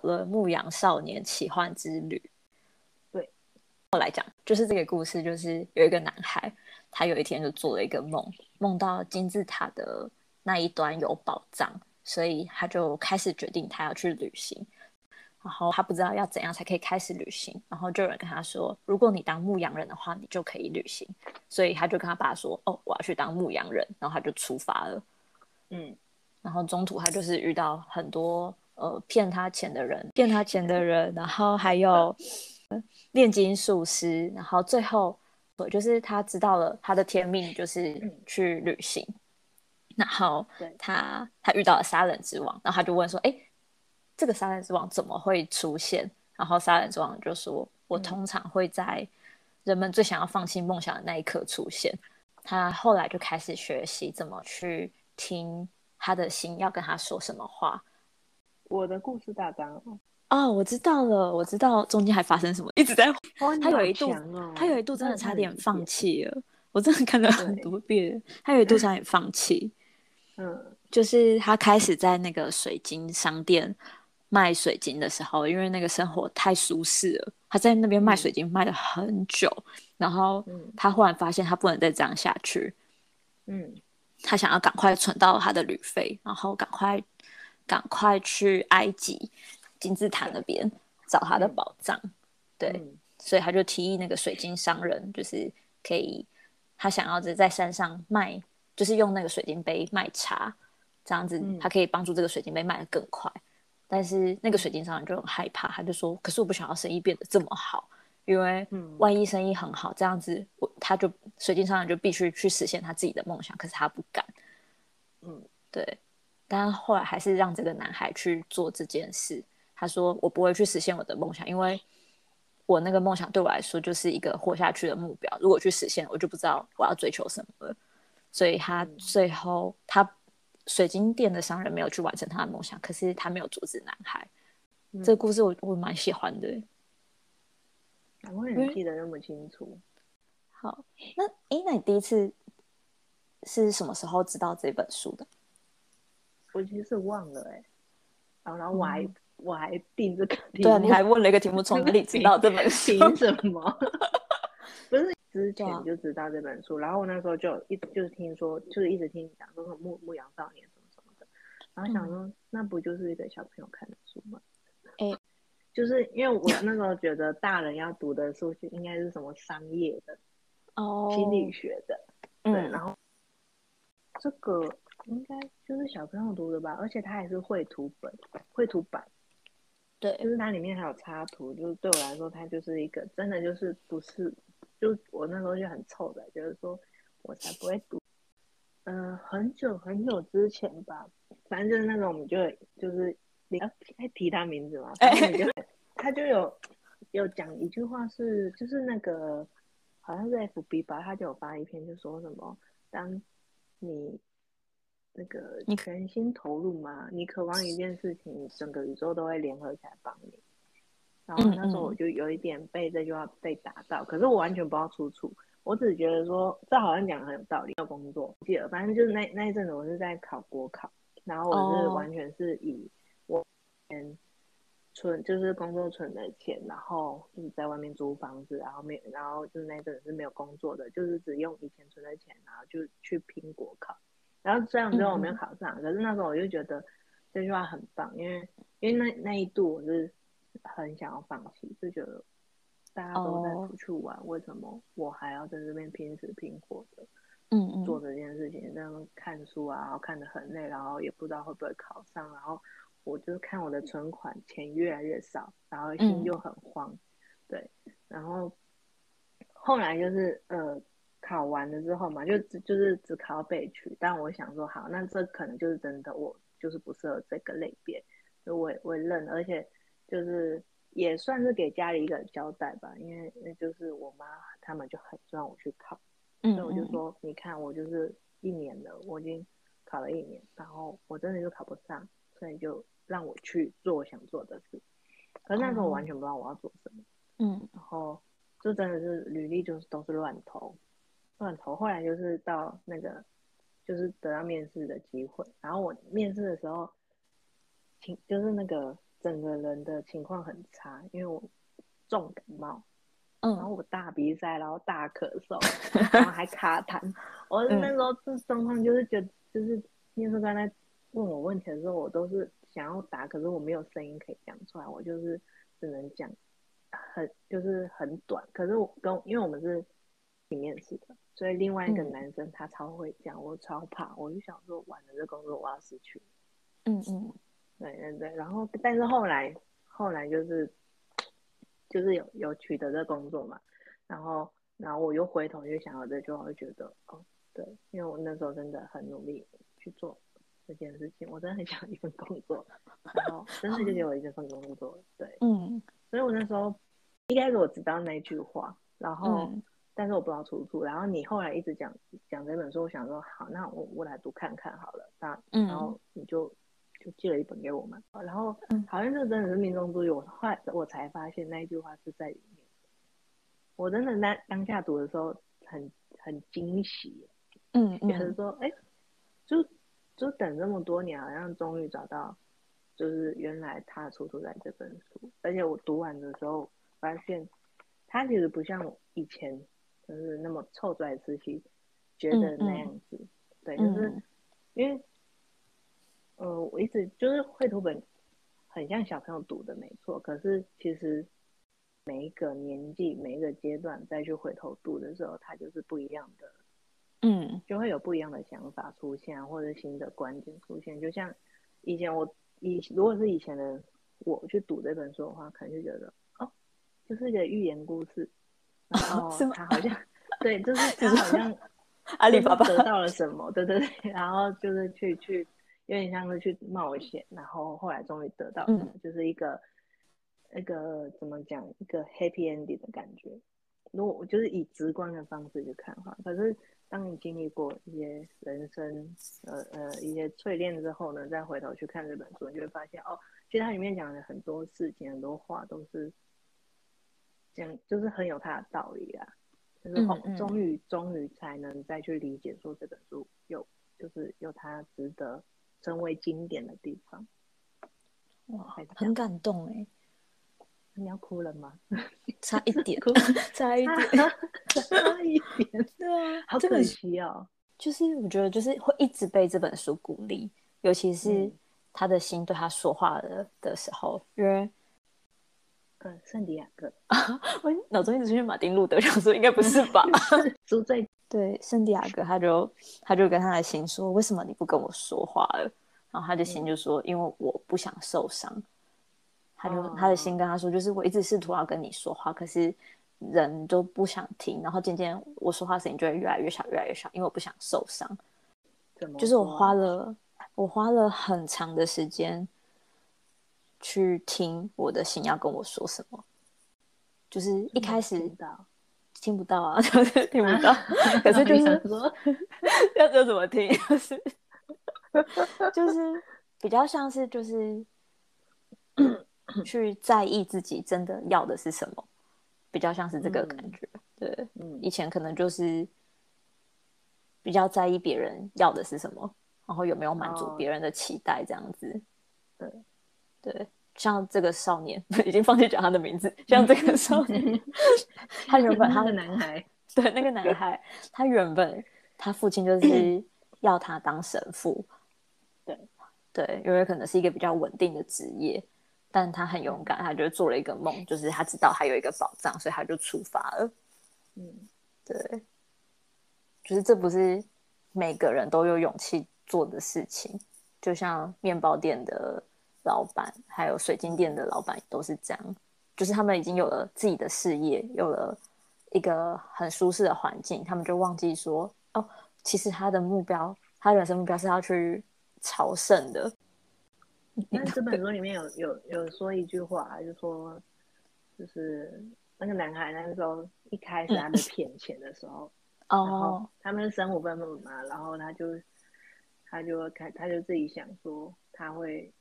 了《牧羊少年奇幻之旅》。对，我来讲，就是这个故事，就是有一个男孩，他有一天就做了一个梦，梦到金字塔的那一端有宝藏，所以他就开始决定他要去旅行。然后他不知道要怎样才可以开始旅行，然后就有人跟他说：“如果你当牧羊人的话，你就可以旅行。”所以他就跟他爸说：“哦，我要去当牧羊人。”然后他就出发了。嗯，然后中途他就是遇到很多呃骗他钱的人，骗他钱的人，然后还有炼金术师，然后最后就是他知道了他的天命就是去旅行，然后他他遇到了杀人之王，然后他就问说：“哎。”这个杀人之王怎么会出现？然后杀人之王就说：“我通常会在人们最想要放弃梦想的那一刻出现。”他后来就开始学习怎么去听他的心要跟他说什么话。我的故事大纲哦，我知道了，我知道中间还发生什么，一直在。他有一度，他有一度真的差点放弃了。我真的看了很多遍，他有一度差点放弃。嗯，就是他开始在那个水晶商店。卖水晶的时候，因为那个生活太舒适了，他在那边卖水晶卖了很久，然后他忽然发现他不能再这样下去，嗯，他想要赶快存到他的旅费，然后赶快赶快去埃及金字塔那边找他的宝藏，对，所以他就提议那个水晶商人，就是可以他想要在山上卖，就是用那个水晶杯卖茶，这样子他可以帮助这个水晶杯卖得更快。但是那个水晶商人就很害怕，他就说：“可是我不想要生意变得这么好，因为万一生意很好，这样子我他就水晶商人就必须去实现他自己的梦想，可是他不敢。”嗯，对。但后来还是让这个男孩去做这件事。他说：“我不会去实现我的梦想，因为我那个梦想对我来说就是一个活下去的目标。如果去实现，我就不知道我要追求什么了。”所以他最后他。水晶店的商人没有去完成他的梦想，可是他没有阻止男孩。这个故事我我蛮喜欢的。我也记得那么清楚。好，那哎，那你第一次是什么时候知道这本书的？我其实忘了哎。然后我还我还定这个题，对，你还问了一个题目，从哪里知道这本 书？凭什么？不是。之前就知道这本书，然后我那时候就一就是听说，就是一直听你讲说《牧牧羊少年》什么什么的，然后想说那不就是一个小朋友看的书吗？哎，就是因为我那时候觉得大人要读的书就应该是什么商业的哦，心理学的，对，然后这个应该就是小朋友读的吧，而且它还是绘图本、绘图版，对，就是它里面还有插图，就是对我来说，它就是一个真的就是不是。就我那时候就很臭的，就是说我才不会读。嗯，很久很久之前吧，反正就是那种，我们就就是你要提他名字嘛，然后就他就有有讲一句话是，就是那个好像是 FB 吧，他就有发一篇，就说什么，当你那个你全心投入嘛，你渴望一件事情，整个宇宙都会联合起来帮你。然后那时候我就有一点被这句话被打到，可是我完全不知道出处，我只觉得说这好像讲的很有道理。要工作，记得反正就是那那一阵子我是在考国考，然后我是完全是以我钱存就是工作存的钱，然后就是在外面租房子，然后没然后就是那阵子是没有工作的，就是只用以前存的钱，然后就去拼国考。然后虽然最后我没有考上，可是那时候我就觉得这句话很棒，因为因为那那一度我是。很想要放弃，就觉得大家都在出去玩，为什么我还要在这边拼死拼活的，嗯嗯，做这件事情，那样看书啊，然后看得很累，然后也不知道会不会考上，然后我就看我的存款钱越来越少，然后心就很慌，对，然后后来就是呃考完了之后嘛，就就是只考北区，但我想说好，那这可能就是真的，我就是不适合这个类别，所以我我也认，而且。就是也算是给家里一个交代吧，因为那就是我妈他们就很希望我去考，所以我就说，你看我就是一年了，我已经考了一年，然后我真的就考不上，所以就让我去做我想做的事。可是那时候我完全不知道我要做什么，嗯，然后就真的是履历就是都是乱投，乱投。后来就是到那个就是得到面试的机会，然后我面试的时候，情就是那个。整个人的情况很差，因为我重感冒，嗯然后我大鼻塞，然后大咳嗽，然后还卡痰。我那时候这状况就是觉得，就是面试官在问我问题的时候，我都是想要答，可是我没有声音可以讲出来，我就是只能讲很就是很短。可是我跟因为我们是平面试的，所以另外一个嗯。男生他超会讲，我超怕，我就想说完了这工作我要失去。嗯嗯。对对对，然后但是后来后来就是就是有有取得这工作嘛，然后然后我又回头就想到这句话，我就觉得哦对，因为我那时候真的很努力去做这件事情，我真的很想一份工作，然后真的就给我一份工作，对，嗯。所以我那时候一开始我知道那句话，然后、嗯但是我不知道出处，然后你后来一直讲讲这本书，我想说好，那我我来读看看好了，那嗯。然后你就就寄了一本给我们，然后嗯。好像这真的是命中注意，我后来我才发现那一句话是在里面，我真的那当下读的时候很很惊喜，嗯觉得嗯说哎、就就等这么多年，好像终于找到，就是原来它出处在这本书，而且我读完的时候发现，他其实不像以前就是那么臭拽自己觉得那样子，对，就是嗯因为，呃，我一直就是绘图本很像小朋友读的，没错，可是其实每一个年纪、每一个阶段再去回头读的时候，它就是不一样的。嗯就会有不一样的想法出现，或者新的观点出现。就像以前我以如果是以前的我去读这本书的话，可能就觉得哦，就是一个寓言故事，然后他好像对，就是他好像 阿里巴巴得到了什么，对对对，然后就是去去有点像是去冒险，然后后来终于得到什么，就是一个那个怎么讲，一个 happy ending 的感觉。如果我就是以直观的方式去看的话，可是当你经历过一些人生呃呃一些淬炼之后呢，再回头去看这本书，你就会发现哦，其实它里面讲的很多事情、很多话都是讲，就是很有他的道理啊。就是后终于终于才能再去理解说这本书有就是有它值得成为经典的地方。哇很感动哎，你要哭了吗？差一点 哭，差一点，差一点，对啊，好可惜哦。就是我觉得就是会一直被这本书鼓励，尤其是嗯他的心对他说话的的时候，因为呃，圣地亚哥我脑中一直出现马丁路德，想说应该不是吧？住在对，圣地亚哥他就他就跟他的心说，为什么你不跟我说话了？然后他的心就说，因为我不想受伤。他就、哦他的心跟他说，就是我一直试图要跟你说话，可是人都不想听，然后渐渐我说话声音就会越来越小，越来越小，因为我不想受伤。就是我花了我花了很长的时间去听我的心要跟我说什么，就是一开始听到，听不到啊，就是听不到，可是就是说 要要怎么听，就是就是比较像是就是 去在意自己真的要的是什么，比较像是这个感觉。对，嗯以前可能就是比较在意别人要的是什么，然后有没有满足哦别人的期待这样子。对对，像这个少年 已经放弃讲他的名字，像这个少年，他原本他的男孩，对那个男孩，他原本他父亲就是要他当神父，对对，因为可能是一个比较稳定的职业，但他很勇敢，他就做了一个梦，就是他知道还有一个宝藏，所以他就出发了。嗯，对，就是这不是每个人都有勇气做的事情，就像面包店的老板，还有水晶店的老板都是这样，就是他们已经有了自己的事业，有了一个很舒适的环境，他们就忘记说，哦，其实他的目标，他人生目标是要去朝圣的。那这本书里面有有有说一句话，就说就是那个男孩那个时候一开始他被骗钱的时候，然后哦，他们是生活分母嘛，然后他就他就会开，他就自己想说他会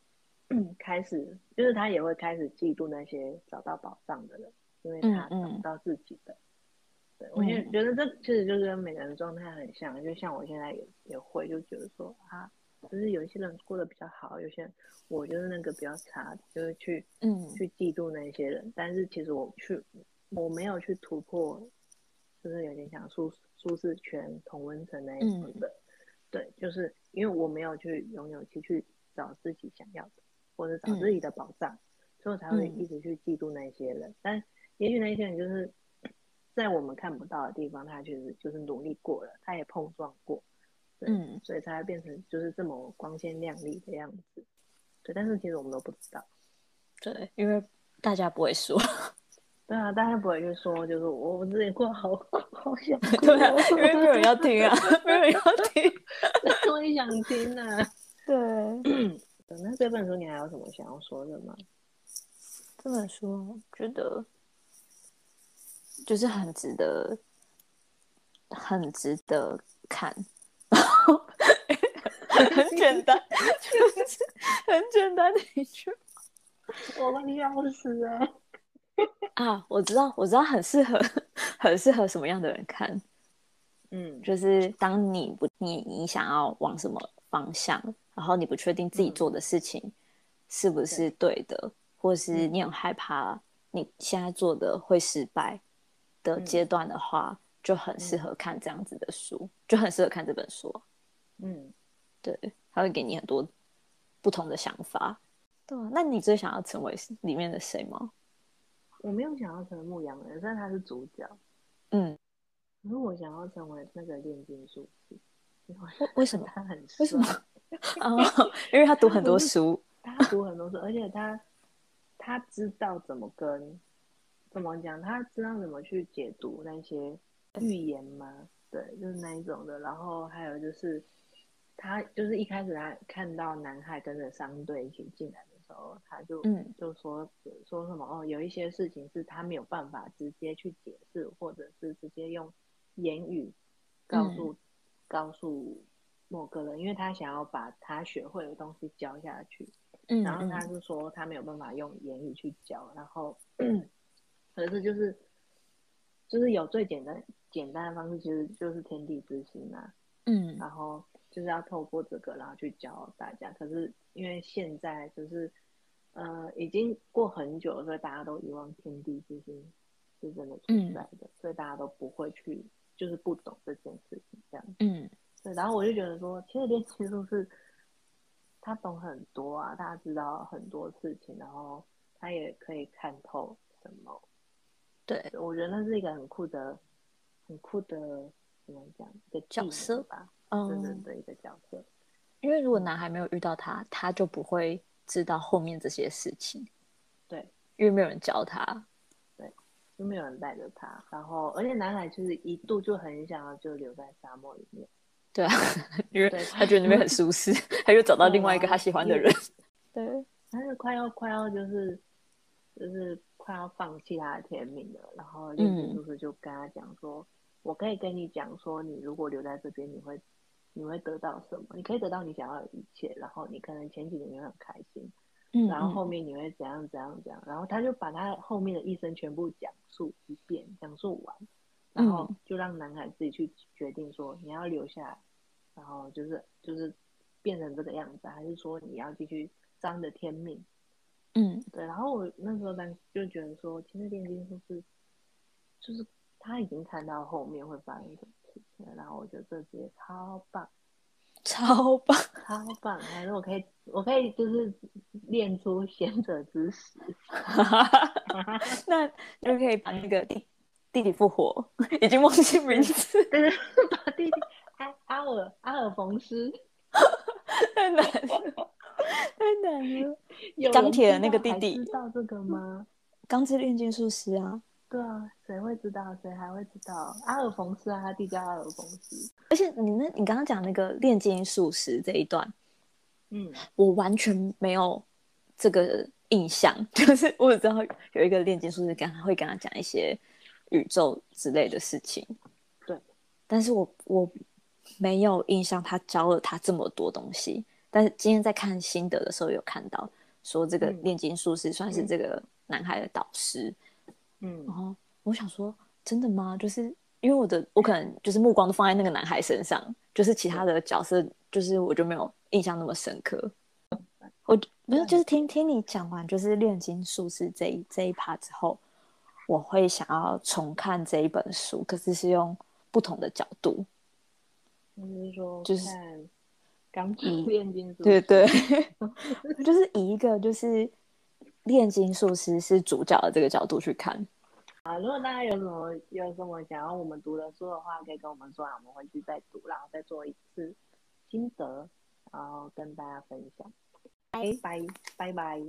开始，就是他也会开始嫉妒那些找到宝藏的人，因为他嗯嗯找不到自己的。对我觉觉得这其实就是跟每个人状态很像，就像我现在也也会就觉得说啊，就是有一些人过得比较好，有些人我就是那个比较差，就是去嗯去嫉妒那些人。但是其实我去我没有去突破，就是有点像舒舒适圈、同温层那一种嗯的。对，就是因为我没有去有勇气去找自己想要的，或者找自己的宝藏，所以我才会嗯一直去嫉妒那些人。但也许那些人就是在我们看不到的地方，他确实就是努力过了，他也碰撞过，对，嗯所以才会变成就是这么光鲜亮丽的样子。对，但是其实我们都不知道。对，因为大家不会说，对啊，大家不会去说，就是我们自己过得好 好想哭对啊哦，因为没有人要听啊，没有人要听。我也想听啊。对，那这本书你还有什么想要说的吗？这本书觉得就是很值得，很值得看，很简单，就是很简单的一句我们要死啊。啊，我知道，我知道，很适合，很适合什么样的人看，嗯。就是当你不你你想要往什么方向，然后你不确定自己嗯。做的事情是不是对。的，或是嗯。你很害怕你现在做的会失败的嗯。阶段的话，就很适合看这样子的书，就很适合看这本书。嗯，对，它会给你很多不同的想法。对啊，那你最想要成为里面的谁吗？我没有想要成为牧羊人，但他是主角。嗯，可是我想要成为那个炼金术士，因为为为什么？他很为什么？哦，因为他读很多 书。他读很多书，而且他他知道怎么跟怎么讲，他知道怎么去解读那些预言吗？对，就是那一种的。然后还有就是他就是一开始他看到南海跟着商队一起进来的时候，他就嗯就说说什么哦，有一些事情是他没有办法直接去解释，或者是直接用言语告诉、告诉某个人，因为他想要把他学会的东西教下去。嗯，然后他嗯是说他没有办法用言语去教，然后 可是就是就是有最简单简单的方式，其实就是天地之心啊，嗯然后就是要透过这个，然后去教大家。可是因为现在就是呃已经过很久了，所以大家都遗忘天地之心是真的存在的，所以大家都不会去就是不懂这件事情这样。嗯对，然后我就觉得说，其实练技术是他懂很多啊，他知道很多事情，然后他也可以看透什么。对，我觉得那是一个很酷的、很酷的怎么讲一个角色吧，嗯真的的一个角色。因为如果男孩没有遇到他，他就不会知道后面这些事情，对，因为没有人教他。就没有人带着他，然后而且男孩就是一度就很想要就留在沙漠里面，对啊，因为他觉得那边很舒适，他就找到另外一个他喜欢的人。对，他是快要快要就是就是快要放弃他的天命了，然后嗯术士就跟他讲说，我可以跟你讲说，你如果留在这边，你会你会得到什么？你可以得到你想要的一切，然后你可能前几年你会很开心，嗯，然后后嗯面你会怎样怎样怎样，然后他就把他后面的一生全部讲述一遍，讲述完，然后嗯就让男孩自己去决定说你要留下来，然后就是就是变成这个样子，还是说你要继续张的天命？嗯对，然后我那时候当就觉得说，其实炼金术是就是他已经看到后面会发生什么事情了，然后我觉得这职业超棒。超棒。超棒！还是我可以，我可以就是练出贤者之石。那就可以把那个弟弟弟复活，已经忘记名字，把弟弟阿阿尔阿尔冯斯，太难了，太难了。有钢铁的那个弟弟知道这个吗？钢之炼金术师啊，对啊，谁会知道？谁还会知道？阿尔冯斯啊，他弟叫阿尔冯斯。而且你那，你刚刚讲那个炼金术师这一段，嗯我完全没有这个印象，就是我只知道有一个炼金术师跟他会跟他讲一些宇宙之类的事情，对，但是我我没有印象他教了他这么多东西。但是今天在看心得的时候有看到说这个嗯炼金术师算是这个男孩的导师，嗯然后我想说真的吗？就是因为我的我可能就是目光都放在那个男孩身上，就是其他的角色，就是我就没有印象那么深刻。我不是就是听听你讲完就是炼金术士这一这一趴之后，我会想要重看这一本书，可是是用不同的角度。你是说就是看钢琴炼金术？对对，就是以一个就是炼金术师是主角的这个角度去看。啊，如果大家有什么有什么想要我们读的书的话，可以跟我们说，我们回去再读，然后再做一次心得，然后跟大家分享。拜拜拜拜。